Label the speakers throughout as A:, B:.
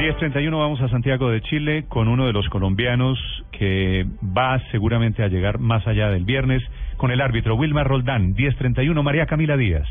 A: 10.31 vamos a Santiago de Chile con uno de los colombianos que va seguramente a llegar más allá del viernes con el árbitro Wilmar Roldán. 10.31 María Camila Díaz.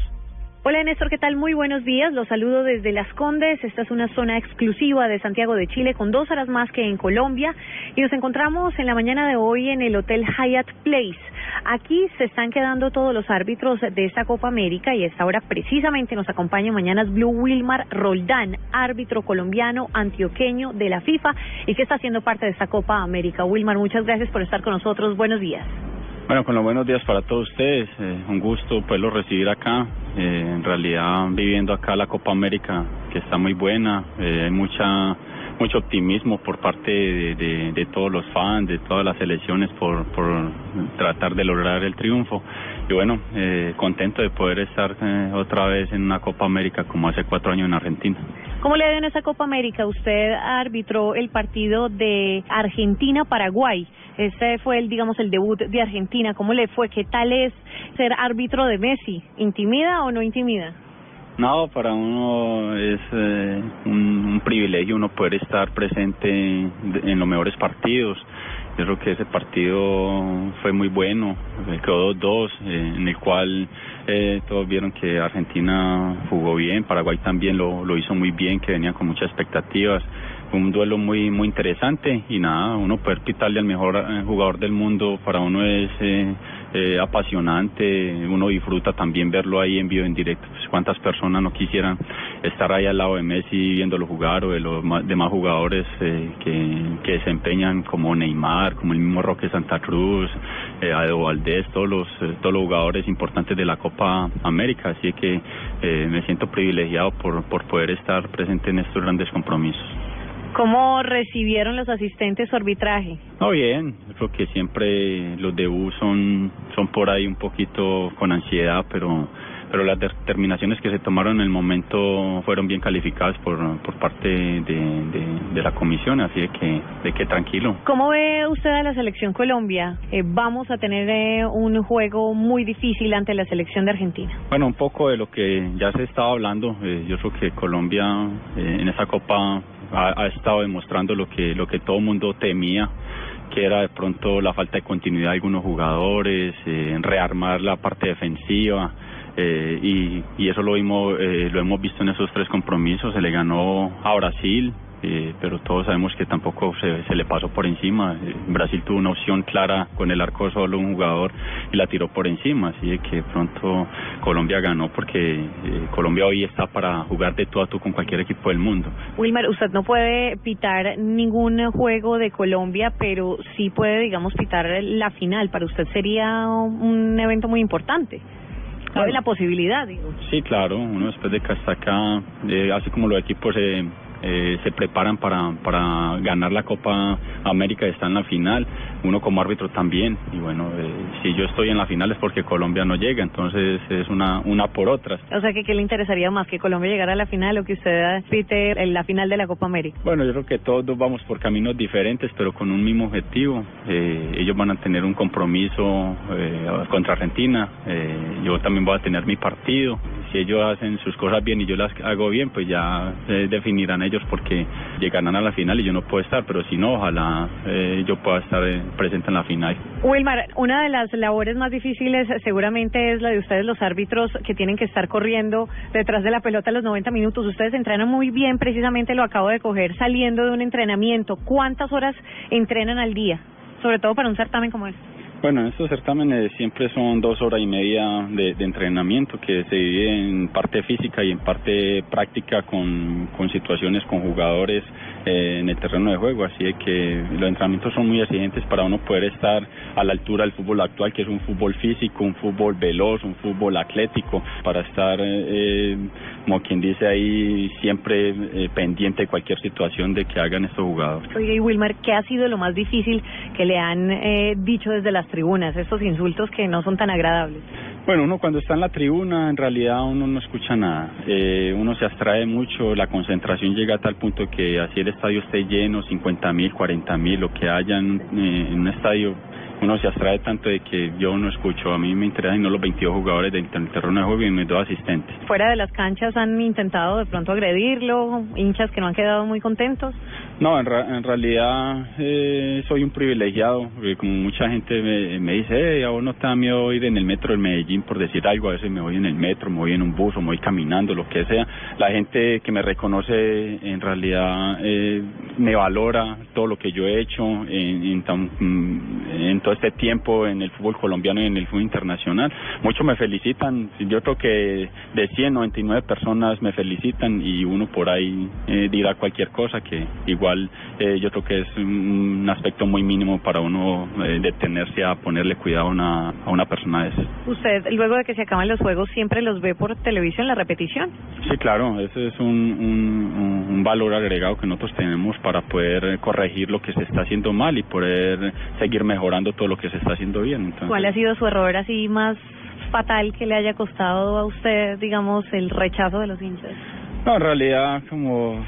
B: Hola Néstor, ¿qué tal? Muy buenos días. Los saludo desde Las Condes. Esta es una zona exclusiva de Santiago de Chile con dos horas más que en Colombia. Y nos encontramos en la mañana de hoy en el Hotel Hyatt Place. Aquí se están quedando todos los árbitros de esta Copa América y esta hora precisamente nos acompaña mañana Blue Wilmar Roldán, árbitro colombiano antioqueño de la FIFA y que está haciendo parte de esta Copa América. Wilmar, muchas gracias por estar con nosotros. Buenos días.
C: Bueno, con los buenos días para todos ustedes. Eh, un gusto poderlo recibir acá. Eh, en realidad, viviendo acá la Copa América, que está muy buena. Eh, hay mucha mucho optimismo por parte de, de, todos los fans, de todas las elecciones por, por tratar de lograr el triunfo. Y bueno, contento de poder estar otra vez en una Copa América como hace cuatro años en Argentina.
B: ¿Cómo le dio en esa Copa América? Usted arbitró el partido de Argentina-Paraguay. Ese fue el, digamos, el debut de Argentina. ¿Cómo le fue? ¿Qué tal es ser árbitro de Messi? ¿Intimida o no intimida?
C: No, para uno es eh, un, privilegio uno poder estar presente en, los mejores partidos. Yo creo que ese partido fue muy bueno, quedó 2-2, eh, en el cual eh, todos vieron que Argentina jugó bien, Paraguay también lo, lo hizo muy bien, que venía con muchas expectativas un duelo muy muy interesante y nada, uno poder pitarle al mejor eh, jugador del mundo para uno es eh, eh, apasionante, uno disfruta también verlo ahí en vivo, en directo. Pues, ¿Cuántas personas no quisieran estar ahí al lado de Messi viéndolo jugar o de los demás jugadores eh, que, que desempeñan como Neymar, como el mismo Roque Santa Cruz, eh, Adedo Valdés, todos los, eh, todos los jugadores importantes de la Copa América? Así que eh, me siento privilegiado por, por poder estar presente en estos grandes compromisos.
B: ¿Cómo recibieron los asistentes su arbitraje?
C: No, bien, creo que siempre los debuts son, son por ahí un poquito con ansiedad, pero pero las determinaciones que se tomaron en el momento fueron bien calificadas por, por parte de, de, de la comisión, así de que, de que tranquilo.
B: ¿Cómo ve usted a la selección Colombia? Eh, vamos a tener eh, un juego muy difícil ante la selección de Argentina.
C: Bueno, un poco de lo que ya se estaba hablando, eh, yo creo que Colombia eh, en esa Copa ha, estado demostrando lo que, lo que todo mundo temía que era de pronto la falta de continuidad de algunos jugadores, eh, rearmar la parte defensiva, eh, y, y eso lo vimos, eh, lo hemos visto en esos tres compromisos. Se le ganó a Brasil, eh, pero todos sabemos que tampoco se, se le pasó por encima. Eh, Brasil tuvo una opción clara con el arco solo un jugador y la tiró por encima, así de que pronto Colombia ganó porque eh, Colombia hoy está para jugar de tú a tú con cualquier equipo del mundo.
B: Wilmer, usted no puede pitar ningún juego de Colombia, pero sí puede, digamos, pitar la final. Para usted sería un evento muy importante. ¿Cabe la posibilidad? Digo.
C: Sí, claro, uno después de que hasta acá, eh, así como los equipos se, eh, se preparan para, para ganar la Copa América y está en la final, uno como árbitro también, y bueno, eh, si yo estoy en la final es porque Colombia no llega, entonces es una, una por otras.
B: O sea, que ¿qué le interesaría más? ¿Que Colombia llegara a la final o que usted pite en la final de la Copa América?
C: Bueno, yo creo que todos vamos por caminos diferentes, pero con un mismo objetivo. Eh, ellos van a tener un compromiso eh, contra Argentina, eh, yo también voy a tener mi partido. Si ellos hacen sus cosas bien y yo las hago bien, pues ya definirán ellos porque llegarán a la final y yo no puedo estar, pero si no, ojalá eh, yo pueda estar eh, presente en la final.
B: Wilmar, una de las labores más difíciles seguramente es la de ustedes los árbitros que tienen que estar corriendo detrás de la pelota los 90 minutos. Ustedes entrenan muy bien, precisamente lo acabo de coger saliendo de un entrenamiento. ¿Cuántas horas entrenan al día? Sobre todo para un certamen como este.
C: Bueno, estos certámenes siempre son dos horas y media de, de, entrenamiento que se divide en parte física y en parte práctica con, con situaciones con jugadores eh, en el terreno de juego. Así de que los entrenamientos son muy exigentes para uno poder estar a la altura del fútbol actual, que es un fútbol físico, un fútbol veloz, un fútbol atlético, para estar, eh, como quien dice ahí, siempre eh, pendiente de cualquier situación de que hagan estos jugadores.
B: Oye, y Wilmar, ¿qué ha sido lo más difícil que le han eh, dicho desde las tribunas, estos insultos que no son tan agradables?
C: Bueno, uno cuando está en la tribuna, en realidad uno no escucha nada. Eh, uno se abstrae mucho, la concentración llega a tal punto que así el estadio esté lleno, 50 mil, 40 mil, lo que haya en, eh, en un estadio, uno se abstrae tanto de que yo no escucho. A mí me interesan no los 22 jugadores del terreno de juego y mis dos asistentes.
B: Fuera de las canchas han intentado de pronto agredirlo, hinchas que no han quedado muy contentos.
C: No, en, en realidad eh, soy un privilegiado, como mucha gente me, dice, hey, a vos no te da miedo ir en el metro del Medellín por decir algo, a veces me voy en el metro, me voy en un bus o me voy caminando, lo que sea. La gente que me reconoce en realidad eh, me valora todo lo que yo he hecho en, en, tan, en todo este tiempo en el fútbol colombiano y en el fútbol internacional. Muchos me felicitan, yo creo que de 199 personas me felicitan y uno por ahí eh, dirá cualquier cosa que igual eh, yo creo que es un aspecto muy mínimo para uno eh, detenerse a ponerle cuidado a una, a una persona de esas.
B: ¿Usted, luego de que se acaban los juegos, siempre los ve por televisión, la repetición?
C: Sí, claro, ese es un, un, un valor agregado que nosotros tenemos para poder corregir lo que se está haciendo mal y poder seguir mejorando todo lo que se está haciendo bien. Entonces,
B: ¿Cuál ha sido su error así más fatal que le haya costado a usted, digamos, el rechazo de los hinchas?
C: No, en realidad, como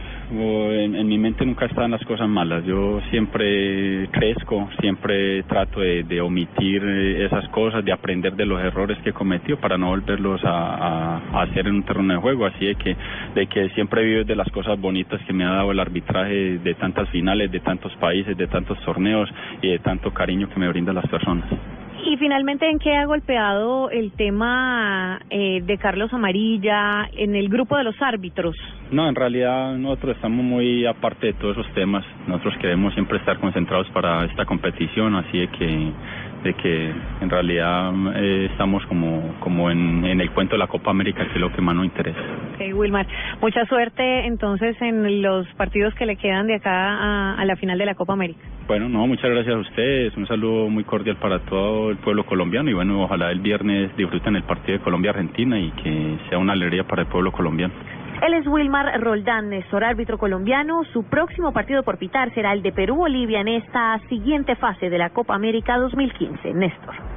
C: en, mi mente nunca están las cosas malas. Yo siempre crezco, siempre trato de, de, omitir esas cosas, de aprender de los errores que he cometido para no volverlos a, hacer en un terreno de juego. Así de que, de que siempre vivo de las cosas bonitas que me ha dado el arbitraje de tantas finales, de tantos países, de tantos torneos y de tanto cariño que me brindan las personas.
B: Y finalmente, ¿en qué ha golpeado el tema eh, de Carlos Amarilla en el grupo de los árbitros?
C: No, en realidad nosotros estamos muy aparte de todos esos temas. Nosotros queremos siempre estar concentrados para esta competición, así de que de que en realidad eh, estamos como como en, en el cuento de la Copa América, que es lo que más nos interesa.
B: Okay, Wilmar, mucha suerte entonces en los partidos que le quedan de acá a, a la final de la Copa América.
C: Bueno, no, muchas gracias a ustedes. Un saludo muy cordial para todo el pueblo colombiano y bueno, ojalá el viernes disfruten el partido de Colombia-Argentina y que sea una alegría para el pueblo colombiano.
B: Él es Wilmar Roldán, Néstor, árbitro colombiano. Su próximo partido por pitar será el de Perú-Bolivia en esta siguiente fase de la Copa América 2015. Néstor.